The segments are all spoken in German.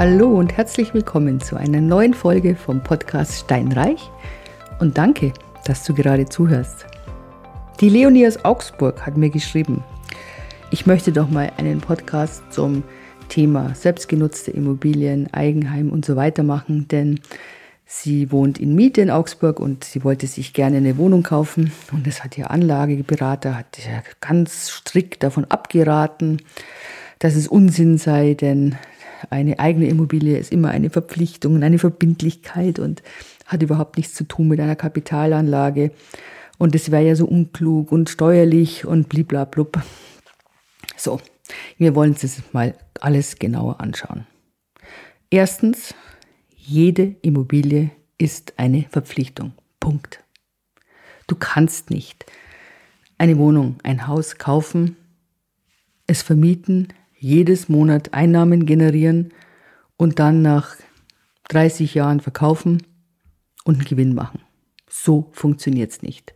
Hallo und herzlich willkommen zu einer neuen Folge vom Podcast Steinreich und danke, dass du gerade zuhörst. Die Leonie aus Augsburg hat mir geschrieben, ich möchte doch mal einen Podcast zum Thema selbstgenutzte Immobilien, Eigenheim und so weiter machen, denn sie wohnt in Miete in Augsburg und sie wollte sich gerne eine Wohnung kaufen und das hat ihr Anlageberater hat ganz strikt davon abgeraten, dass es Unsinn sei, denn eine eigene Immobilie ist immer eine Verpflichtung und eine Verbindlichkeit und hat überhaupt nichts zu tun mit einer Kapitalanlage. Und es wäre ja so unklug und steuerlich und bliblablub. So, wir wollen uns das mal alles genauer anschauen. Erstens, jede Immobilie ist eine Verpflichtung. Punkt. Du kannst nicht eine Wohnung, ein Haus kaufen, es vermieten, jedes Monat Einnahmen generieren und dann nach 30 Jahren verkaufen und einen Gewinn machen. So funktioniert es nicht.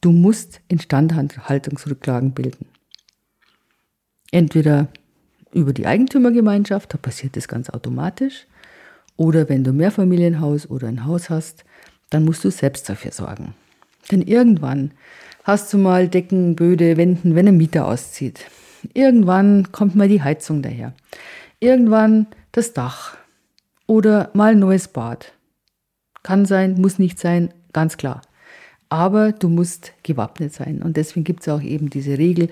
Du musst Instandhaltungsrücklagen bilden. Entweder über die Eigentümergemeinschaft, da passiert das ganz automatisch, oder wenn du Mehrfamilienhaus oder ein Haus hast, dann musst du selbst dafür sorgen. Denn irgendwann hast du mal Decken, Böde, Wänden, wenn ein Mieter auszieht. Irgendwann kommt mal die Heizung daher. Irgendwann das Dach. Oder mal ein neues Bad. Kann sein, muss nicht sein, ganz klar. Aber du musst gewappnet sein. Und deswegen gibt es auch eben diese Regel,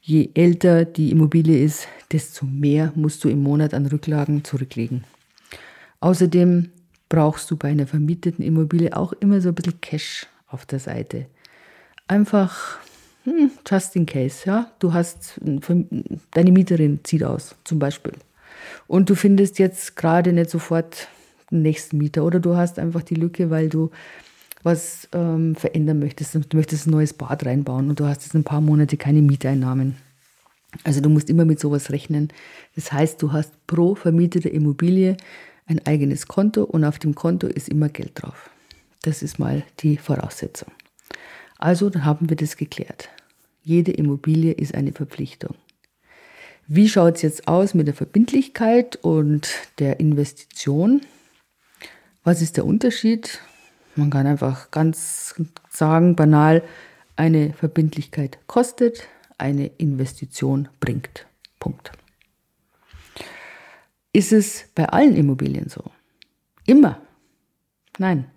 je älter die Immobilie ist, desto mehr musst du im Monat an Rücklagen zurücklegen. Außerdem brauchst du bei einer vermieteten Immobilie auch immer so ein bisschen Cash auf der Seite. Einfach just in case, ja. Du hast, deine Mieterin zieht aus, zum Beispiel. Und du findest jetzt gerade nicht sofort den nächsten Mieter oder du hast einfach die Lücke, weil du was ähm, verändern möchtest. Du möchtest ein neues Bad reinbauen und du hast jetzt ein paar Monate keine Mieteinnahmen. Also du musst immer mit sowas rechnen. Das heißt, du hast pro vermietete Immobilie ein eigenes Konto und auf dem Konto ist immer Geld drauf. Das ist mal die Voraussetzung. Also haben wir das geklärt. Jede Immobilie ist eine Verpflichtung. Wie schaut es jetzt aus mit der Verbindlichkeit und der Investition? Was ist der Unterschied? Man kann einfach ganz sagen, banal, eine Verbindlichkeit kostet, eine Investition bringt. Punkt. Ist es bei allen Immobilien so? Immer? Nein,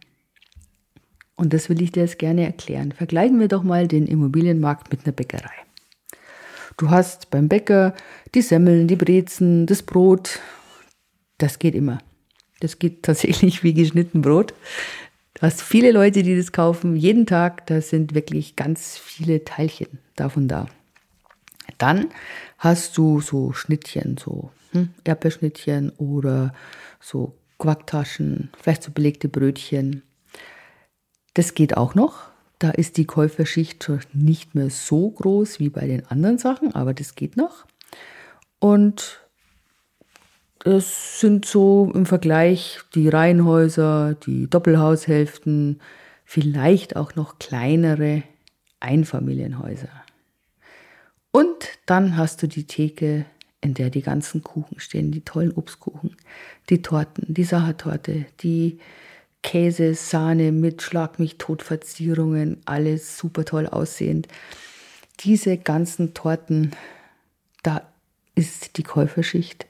und das will ich dir jetzt gerne erklären. Vergleichen wir doch mal den Immobilienmarkt mit einer Bäckerei. Du hast beim Bäcker die Semmeln, die Brezen, das Brot. Das geht immer. Das geht tatsächlich wie geschnitten Brot. Du hast viele Leute, die das kaufen, jeden Tag. Da sind wirklich ganz viele Teilchen davon da. Dann hast du so Schnittchen, so hm, Erdbeerschnittchen oder so Quacktaschen, vielleicht so belegte Brötchen. Das geht auch noch. Da ist die Käuferschicht nicht mehr so groß wie bei den anderen Sachen, aber das geht noch. Und es sind so im Vergleich die Reihenhäuser, die Doppelhaushälften, vielleicht auch noch kleinere Einfamilienhäuser. Und dann hast du die Theke, in der die ganzen Kuchen stehen, die tollen Obstkuchen, die Torten, die Sachertorte, die Käse, Sahne mit Schlag mich tot Verzierungen, alles super toll aussehend. Diese ganzen Torten, da ist die Käuferschicht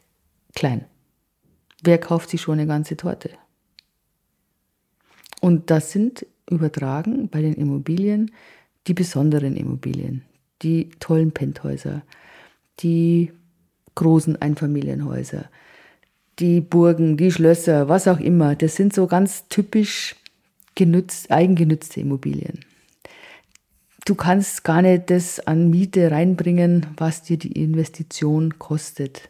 klein. Wer kauft sich schon eine ganze Torte? Und das sind übertragen bei den Immobilien die besonderen Immobilien, die tollen Penthäuser, die großen Einfamilienhäuser, die Burgen, die Schlösser, was auch immer, das sind so ganz typisch genützt, eigengenützte Immobilien. Du kannst gar nicht das an Miete reinbringen, was dir die Investition kostet.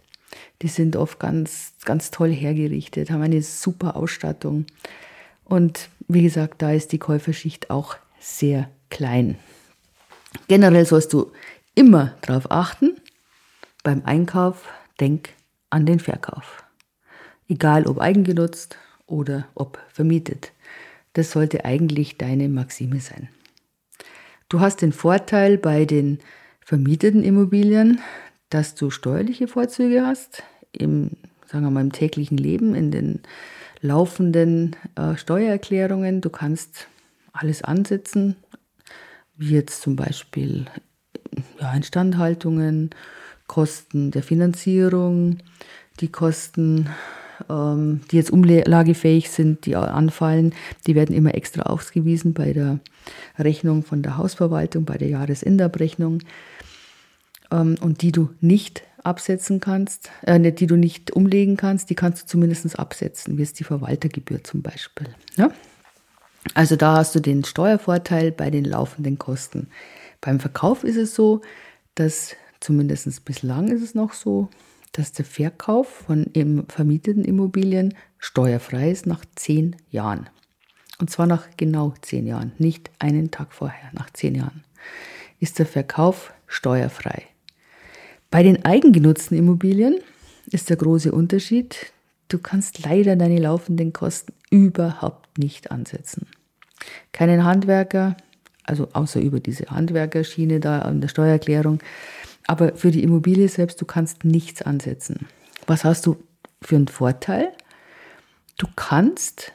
Die sind oft ganz, ganz toll hergerichtet, haben eine super Ausstattung. Und wie gesagt, da ist die Käuferschicht auch sehr klein. Generell sollst du immer darauf achten, beim Einkauf denk an den Verkauf egal ob eigengenutzt oder ob vermietet. Das sollte eigentlich deine Maxime sein. Du hast den Vorteil bei den vermieteten Immobilien, dass du steuerliche Vorzüge hast. Im sagen wir mal, im täglichen Leben, in den laufenden äh, Steuererklärungen. Du kannst alles ansetzen, wie jetzt zum Beispiel ja, Instandhaltungen, Kosten der Finanzierung, die Kosten, ähm, die jetzt umlagefähig sind, die anfallen, die werden immer extra ausgewiesen bei der Rechnung von der Hausverwaltung, bei der Jahresendabrechnung ähm, und die du nicht absetzen kannst, äh, die du nicht umlegen kannst, die kannst du zumindest absetzen, wie es die Verwaltergebühr zum Beispiel. Ja? Also da hast du den Steuervorteil bei den laufenden Kosten. Beim Verkauf ist es so, dass zumindest bislang ist es noch so, dass der Verkauf von vermieteten Immobilien steuerfrei ist nach zehn Jahren. Und zwar nach genau zehn Jahren, nicht einen Tag vorher, nach zehn Jahren ist der Verkauf steuerfrei. Bei den eigengenutzten Immobilien ist der große Unterschied, du kannst leider deine laufenden Kosten überhaupt nicht ansetzen. Keinen Handwerker, also außer über diese Handwerkerschiene da an der Steuererklärung, aber für die Immobilie selbst, du kannst nichts ansetzen. Was hast du für einen Vorteil? Du kannst,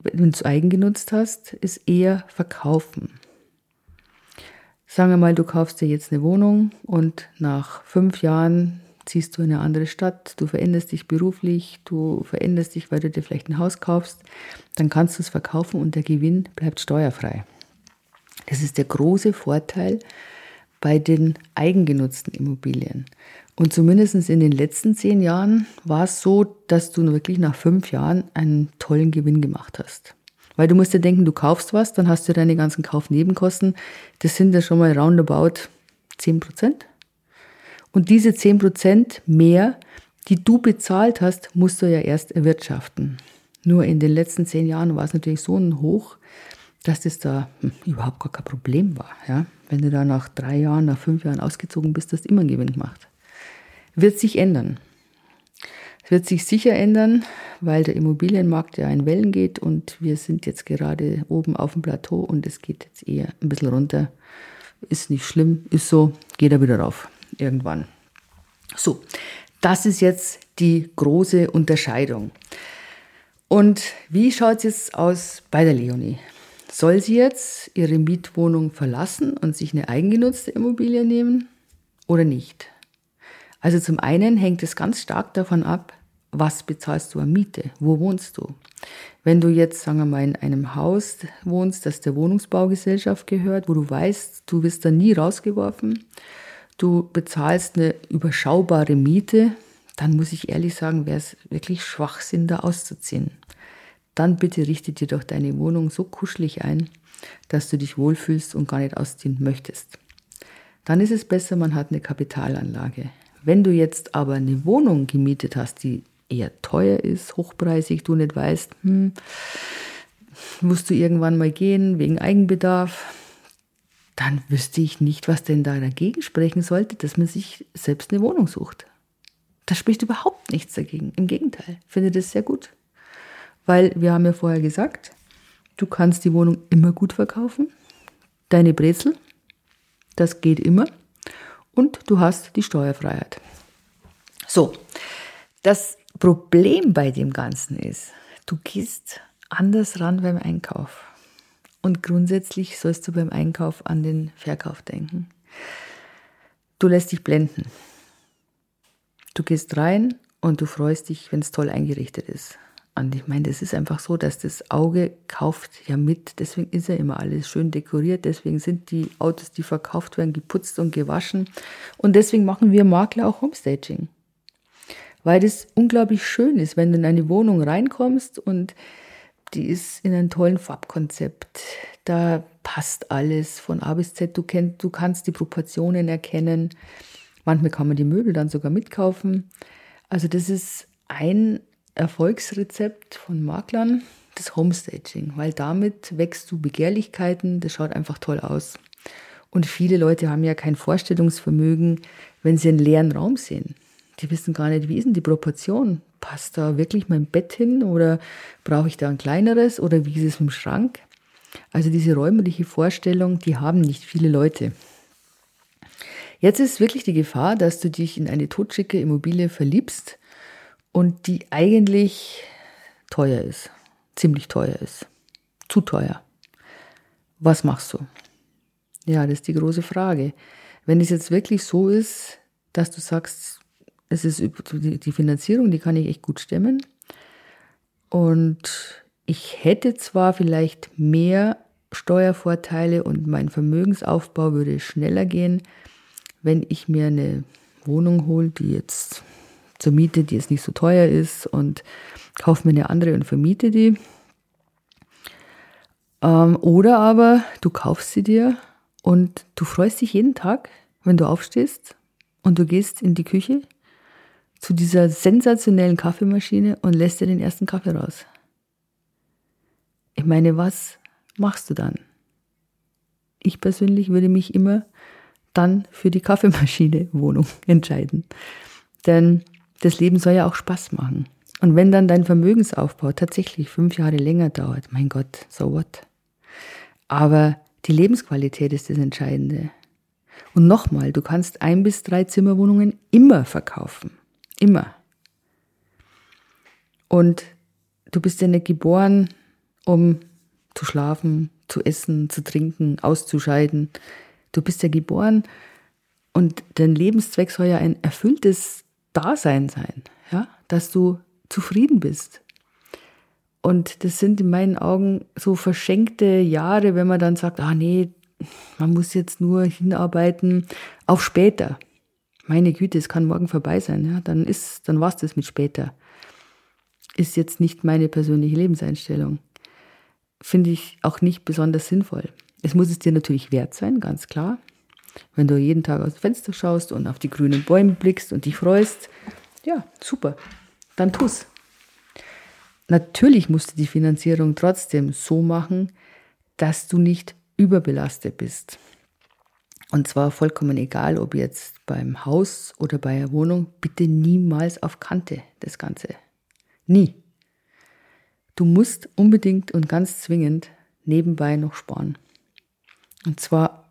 wenn du es eigengenutzt hast, es eher verkaufen. Sagen wir mal, du kaufst dir jetzt eine Wohnung und nach fünf Jahren ziehst du in eine andere Stadt, du veränderst dich beruflich, du veränderst dich, weil du dir vielleicht ein Haus kaufst, dann kannst du es verkaufen und der Gewinn bleibt steuerfrei. Das ist der große Vorteil bei den eigengenutzten Immobilien. Und zumindest in den letzten zehn Jahren war es so, dass du wirklich nach fünf Jahren einen tollen Gewinn gemacht hast. Weil du musst dir denken, du kaufst was, dann hast du deine ganzen Kaufnebenkosten. Das sind ja schon mal roundabout 10 Prozent. Und diese 10 Prozent mehr, die du bezahlt hast, musst du ja erst erwirtschaften. Nur in den letzten zehn Jahren war es natürlich so ein Hoch, dass das da hm, überhaupt gar kein Problem war. Ja? Wenn du da nach drei Jahren, nach fünf Jahren ausgezogen bist, du immer Gewinn gemacht. Wird sich ändern. Es wird sich sicher ändern, weil der Immobilienmarkt ja in Wellen geht und wir sind jetzt gerade oben auf dem Plateau und es geht jetzt eher ein bisschen runter. Ist nicht schlimm, ist so, geht er wieder rauf irgendwann. So, das ist jetzt die große Unterscheidung. Und wie schaut es jetzt aus bei der Leonie? Soll sie jetzt ihre Mietwohnung verlassen und sich eine eigengenutzte Immobilie nehmen oder nicht? Also zum einen hängt es ganz stark davon ab, was bezahlst du an Miete? Wo wohnst du? Wenn du jetzt, sagen wir mal, in einem Haus wohnst, das der Wohnungsbaugesellschaft gehört, wo du weißt, du wirst da nie rausgeworfen, du bezahlst eine überschaubare Miete, dann muss ich ehrlich sagen, wäre es wirklich Schwachsinn, da auszuziehen dann bitte richte dir doch deine Wohnung so kuschelig ein, dass du dich wohlfühlst und gar nicht ausziehen möchtest. Dann ist es besser, man hat eine Kapitalanlage. Wenn du jetzt aber eine Wohnung gemietet hast, die eher teuer ist, hochpreisig, du nicht weißt, hm, musst du irgendwann mal gehen wegen Eigenbedarf, dann wüsste ich nicht, was denn da dagegen sprechen sollte, dass man sich selbst eine Wohnung sucht. Da spricht überhaupt nichts dagegen. Im Gegenteil, finde das sehr gut. Weil wir haben ja vorher gesagt, du kannst die Wohnung immer gut verkaufen. Deine Brezel, das geht immer. Und du hast die Steuerfreiheit. So, das Problem bei dem Ganzen ist, du gehst anders ran beim Einkauf. Und grundsätzlich sollst du beim Einkauf an den Verkauf denken. Du lässt dich blenden. Du gehst rein und du freust dich, wenn es toll eingerichtet ist. Und ich meine, das ist einfach so, dass das Auge kauft ja mit. Deswegen ist ja immer alles schön dekoriert. Deswegen sind die Autos, die verkauft werden, geputzt und gewaschen. Und deswegen machen wir Makler auch Homestaging. Weil das unglaublich schön ist, wenn du in eine Wohnung reinkommst und die ist in einem tollen Farbkonzept. Da passt alles von A bis Z. Du, kennst, du kannst die Proportionen erkennen. Manchmal kann man die Möbel dann sogar mitkaufen. Also das ist ein Erfolgsrezept von Maklern, das Homestaging, weil damit wächst du Begehrlichkeiten, das schaut einfach toll aus. Und viele Leute haben ja kein Vorstellungsvermögen, wenn sie einen leeren Raum sehen. Die wissen gar nicht, wie ist denn die Proportion? Passt da wirklich mein Bett hin oder brauche ich da ein kleineres oder wie ist es im Schrank? Also diese räumliche Vorstellung, die haben nicht viele Leute. Jetzt ist wirklich die Gefahr, dass du dich in eine totschicke Immobilie verliebst und die eigentlich teuer ist, ziemlich teuer ist, zu teuer. Was machst du? Ja, das ist die große Frage. Wenn es jetzt wirklich so ist, dass du sagst, es ist die Finanzierung, die kann ich echt gut stemmen. Und ich hätte zwar vielleicht mehr Steuervorteile und mein Vermögensaufbau würde schneller gehen, wenn ich mir eine Wohnung hole, die jetzt zur Miete, die jetzt nicht so teuer ist und kaufe mir eine andere und vermiete die. Ähm, oder aber du kaufst sie dir und du freust dich jeden Tag, wenn du aufstehst und du gehst in die Küche zu dieser sensationellen Kaffeemaschine und lässt dir den ersten Kaffee raus. Ich meine, was machst du dann? Ich persönlich würde mich immer dann für die Kaffeemaschine Wohnung entscheiden. Denn das Leben soll ja auch Spaß machen. Und wenn dann dein Vermögensaufbau tatsächlich fünf Jahre länger dauert, mein Gott, so what? Aber die Lebensqualität ist das Entscheidende. Und nochmal, du kannst ein bis drei Zimmerwohnungen immer verkaufen. Immer. Und du bist ja nicht geboren, um zu schlafen, zu essen, zu trinken, auszuscheiden. Du bist ja geboren und dein Lebenszweck soll ja ein erfülltes Dasein sein, ja, dass du zufrieden bist. Und das sind in meinen Augen so verschenkte Jahre, wenn man dann sagt, ah nee, man muss jetzt nur hinarbeiten auf später. Meine Güte, es kann morgen vorbei sein, ja, dann ist, dann war's das mit später. Ist jetzt nicht meine persönliche Lebenseinstellung. Finde ich auch nicht besonders sinnvoll. Es muss es dir natürlich wert sein, ganz klar. Wenn du jeden Tag aus dem Fenster schaust und auf die grünen Bäume blickst und dich freust, ja, super, dann tu's. Natürlich musst du die Finanzierung trotzdem so machen, dass du nicht überbelastet bist. Und zwar vollkommen egal, ob jetzt beim Haus oder bei der Wohnung, bitte niemals auf Kante das Ganze. Nie. Du musst unbedingt und ganz zwingend nebenbei noch sparen. Und zwar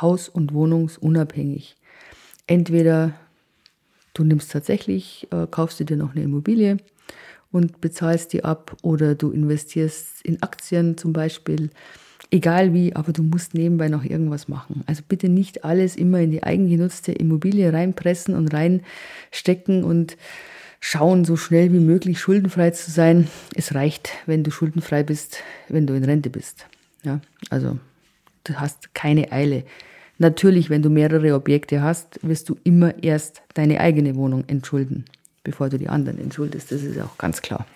haus- und wohnungsunabhängig. Entweder du nimmst tatsächlich, äh, kaufst du dir noch eine Immobilie und bezahlst die ab oder du investierst in Aktien zum Beispiel. Egal wie, aber du musst nebenbei noch irgendwas machen. Also bitte nicht alles immer in die eigengenutzte Immobilie reinpressen und reinstecken und schauen, so schnell wie möglich schuldenfrei zu sein. Es reicht, wenn du schuldenfrei bist, wenn du in Rente bist. Ja, also du hast keine Eile. Natürlich, wenn du mehrere Objekte hast, wirst du immer erst deine eigene Wohnung entschulden bevor du die anderen entschuldest. Das ist auch ganz klar.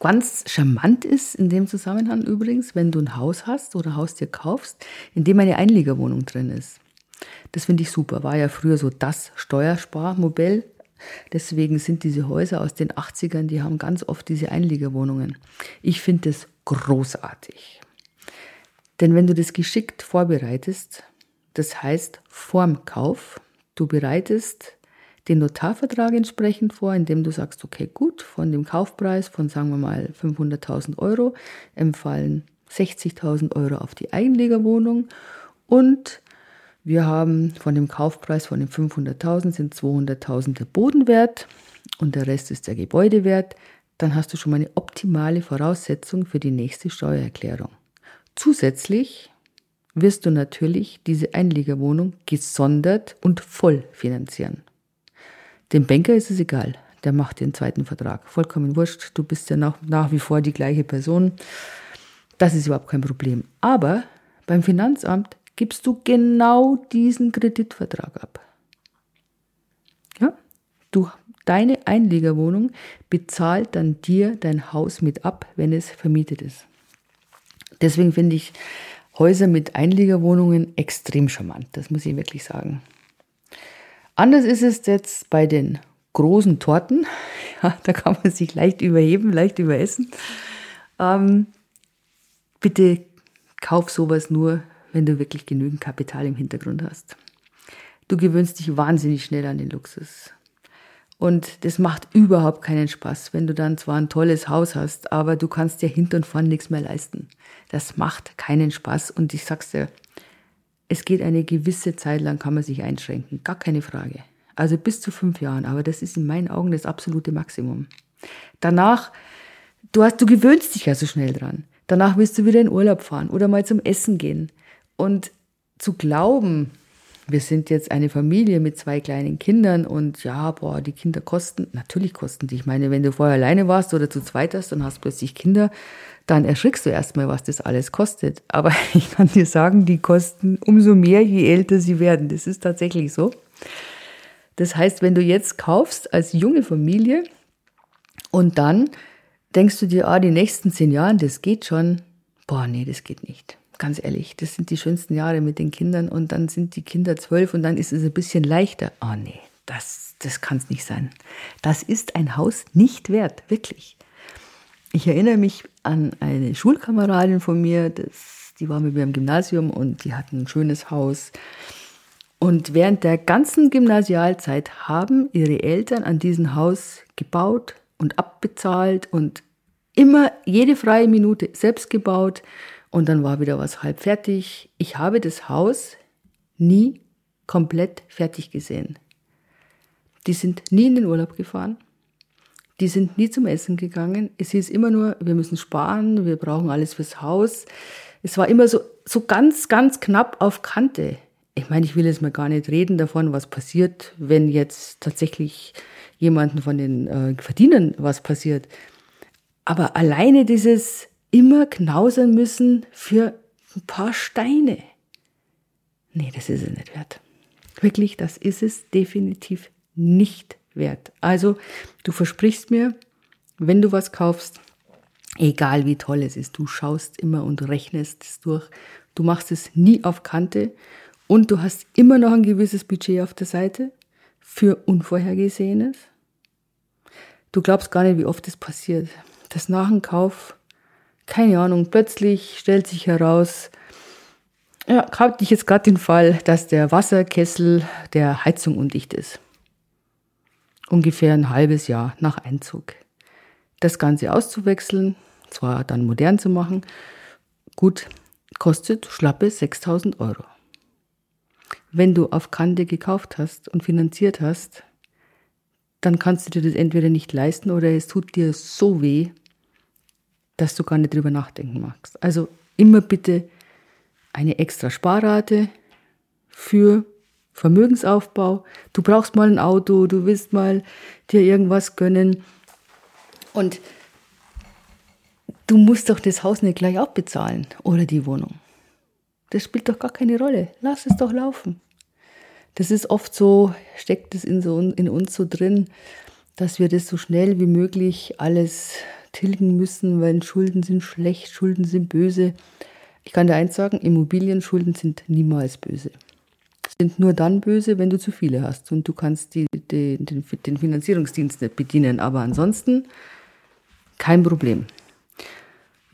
Ganz charmant ist in dem Zusammenhang übrigens, wenn du ein Haus hast oder Haustier kaufst, in dem eine Einliegerwohnung drin ist. Das finde ich super. War ja früher so das Steuersparmodell. Deswegen sind diese Häuser aus den 80ern, die haben ganz oft diese Einliegerwohnungen. Ich finde das großartig. Denn wenn du das geschickt vorbereitest, das heißt vorm Kauf, du bereitest den Notarvertrag entsprechend vor, indem du sagst, okay, gut, von dem Kaufpreis von, sagen wir mal, 500.000 Euro empfallen 60.000 Euro auf die Einlegerwohnung und wir haben von dem Kaufpreis von den 500.000 sind 200.000 der Bodenwert und der Rest ist der Gebäudewert. Dann hast du schon mal eine optimale Voraussetzung für die nächste Steuererklärung. Zusätzlich wirst du natürlich diese Einliegerwohnung gesondert und voll finanzieren. Dem Banker ist es egal. Der macht den zweiten Vertrag. Vollkommen wurscht. Du bist ja nach, nach wie vor die gleiche Person. Das ist überhaupt kein Problem. Aber beim Finanzamt gibst du genau diesen Kreditvertrag ab. Ja? Du, deine Einlegerwohnung bezahlt dann dir dein Haus mit ab, wenn es vermietet ist. Deswegen finde ich Häuser mit Einlegerwohnungen extrem charmant. Das muss ich wirklich sagen. Anders ist es jetzt bei den großen Torten. Ja, da kann man sich leicht überheben, leicht überessen. Ähm, bitte kauf sowas nur, wenn du wirklich genügend Kapital im Hintergrund hast. Du gewöhnst dich wahnsinnig schnell an den Luxus. Und das macht überhaupt keinen Spaß, wenn du dann zwar ein tolles Haus hast, aber du kannst dir hinten und vorn nichts mehr leisten. Das macht keinen Spaß. Und ich sag's dir, es geht eine gewisse Zeit lang, kann man sich einschränken, gar keine Frage. Also bis zu fünf Jahren. Aber das ist in meinen Augen das absolute Maximum. Danach, du hast, du gewöhnst dich ja so schnell dran. Danach willst du wieder in Urlaub fahren oder mal zum Essen gehen. Und zu glauben, wir sind jetzt eine Familie mit zwei kleinen Kindern und ja, boah, die Kinder kosten, natürlich kosten die. Ich meine, wenn du vorher alleine warst oder zu zweit hast und hast plötzlich Kinder, dann erschrickst du erstmal, was das alles kostet. Aber ich kann dir sagen, die kosten umso mehr, je älter sie werden. Das ist tatsächlich so. Das heißt, wenn du jetzt kaufst als junge Familie und dann denkst du dir, ah, die nächsten zehn Jahre, das geht schon. Boah, nee, das geht nicht ganz ehrlich, das sind die schönsten Jahre mit den Kindern und dann sind die Kinder zwölf und dann ist es ein bisschen leichter. Oh nee, das, das kann es nicht sein. Das ist ein Haus nicht wert, wirklich. Ich erinnere mich an eine Schulkameradin von mir, das, die war mit mir im Gymnasium und die hatten ein schönes Haus. Und während der ganzen Gymnasialzeit haben ihre Eltern an diesem Haus gebaut und abbezahlt und immer jede freie Minute selbst gebaut und dann war wieder was halb fertig. Ich habe das Haus nie komplett fertig gesehen. Die sind nie in den Urlaub gefahren. Die sind nie zum Essen gegangen. Es hieß immer nur, wir müssen sparen, wir brauchen alles fürs Haus. Es war immer so, so ganz, ganz knapp auf Kante. Ich meine, ich will jetzt mal gar nicht reden davon, was passiert, wenn jetzt tatsächlich jemanden von den äh, Verdienern was passiert. Aber alleine dieses, immer knausern müssen für ein paar Steine. Nee, das ist es nicht wert. Wirklich, das ist es definitiv nicht wert. Also, du versprichst mir, wenn du was kaufst, egal wie toll es ist, du schaust immer und rechnest es durch. Du machst es nie auf Kante und du hast immer noch ein gewisses Budget auf der Seite für Unvorhergesehenes. Du glaubst gar nicht, wie oft das passiert, dass nach dem Kauf keine Ahnung, plötzlich stellt sich heraus, ja, hatte ich jetzt gerade den Fall, dass der Wasserkessel der Heizung undicht ist. Ungefähr ein halbes Jahr nach Einzug. Das Ganze auszuwechseln, zwar dann modern zu machen, gut, kostet schlappe 6000 Euro. Wenn du auf Kante gekauft hast und finanziert hast, dann kannst du dir das entweder nicht leisten oder es tut dir so weh, dass du gar nicht drüber nachdenken magst. Also immer bitte eine extra Sparrate für Vermögensaufbau. Du brauchst mal ein Auto, du willst mal dir irgendwas gönnen. Und du musst doch das Haus nicht gleich abbezahlen oder die Wohnung. Das spielt doch gar keine Rolle. Lass es doch laufen. Das ist oft so, steckt es in, so, in uns so drin, dass wir das so schnell wie möglich alles tilgen müssen, weil Schulden sind schlecht, Schulden sind böse. Ich kann dir eins sagen, Immobilienschulden sind niemals böse. Sind nur dann böse, wenn du zu viele hast und du kannst die, die, den, den Finanzierungsdienst nicht bedienen. Aber ansonsten kein Problem.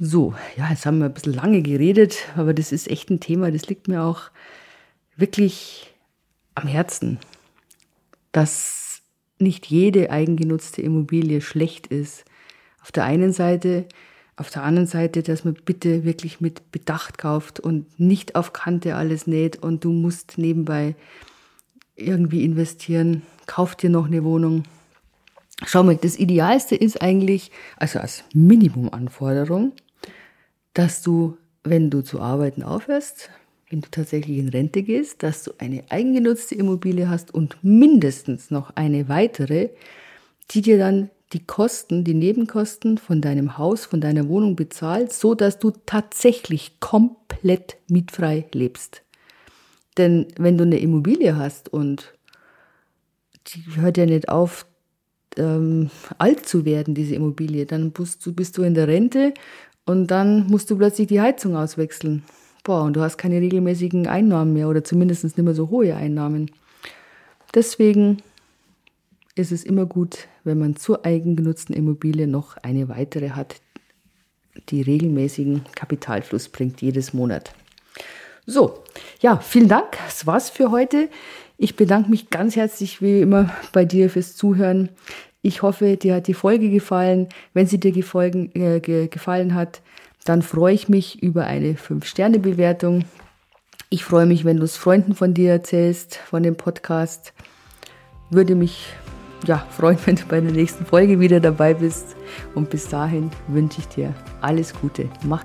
So, ja, jetzt haben wir ein bisschen lange geredet, aber das ist echt ein Thema, das liegt mir auch wirklich am Herzen, dass nicht jede eigengenutzte Immobilie schlecht ist, auf der einen Seite, auf der anderen Seite, dass man bitte wirklich mit Bedacht kauft und nicht auf Kante alles näht und du musst nebenbei irgendwie investieren. Kauf dir noch eine Wohnung. Schau mal, das Idealste ist eigentlich, also als Minimumanforderung, dass du, wenn du zu arbeiten aufhörst, wenn du tatsächlich in Rente gehst, dass du eine eigengenutzte Immobilie hast und mindestens noch eine weitere, die dir dann die Kosten, die Nebenkosten von deinem Haus, von deiner Wohnung bezahlt, so dass du tatsächlich komplett mietfrei lebst. Denn wenn du eine Immobilie hast und die hört ja nicht auf, ähm, alt zu werden, diese Immobilie, dann bist du, bist du in der Rente und dann musst du plötzlich die Heizung auswechseln. Boah, und du hast keine regelmäßigen Einnahmen mehr oder zumindest nicht mehr so hohe Einnahmen. Deswegen ist es immer gut, wenn man zur eigengenutzten Immobilie noch eine weitere hat, die regelmäßigen Kapitalfluss bringt jedes Monat. So, ja, vielen Dank. Das war's für heute. Ich bedanke mich ganz herzlich wie immer bei dir fürs Zuhören. Ich hoffe, dir hat die Folge gefallen. Wenn sie dir gefolgen, äh, ge gefallen hat, dann freue ich mich über eine 5-Sterne-Bewertung. Ich freue mich, wenn du es Freunden von dir erzählst, von dem Podcast. würde mich ja, freuen, wenn du bei der nächsten Folge wieder dabei bist. Und bis dahin wünsche ich dir alles Gute. Mach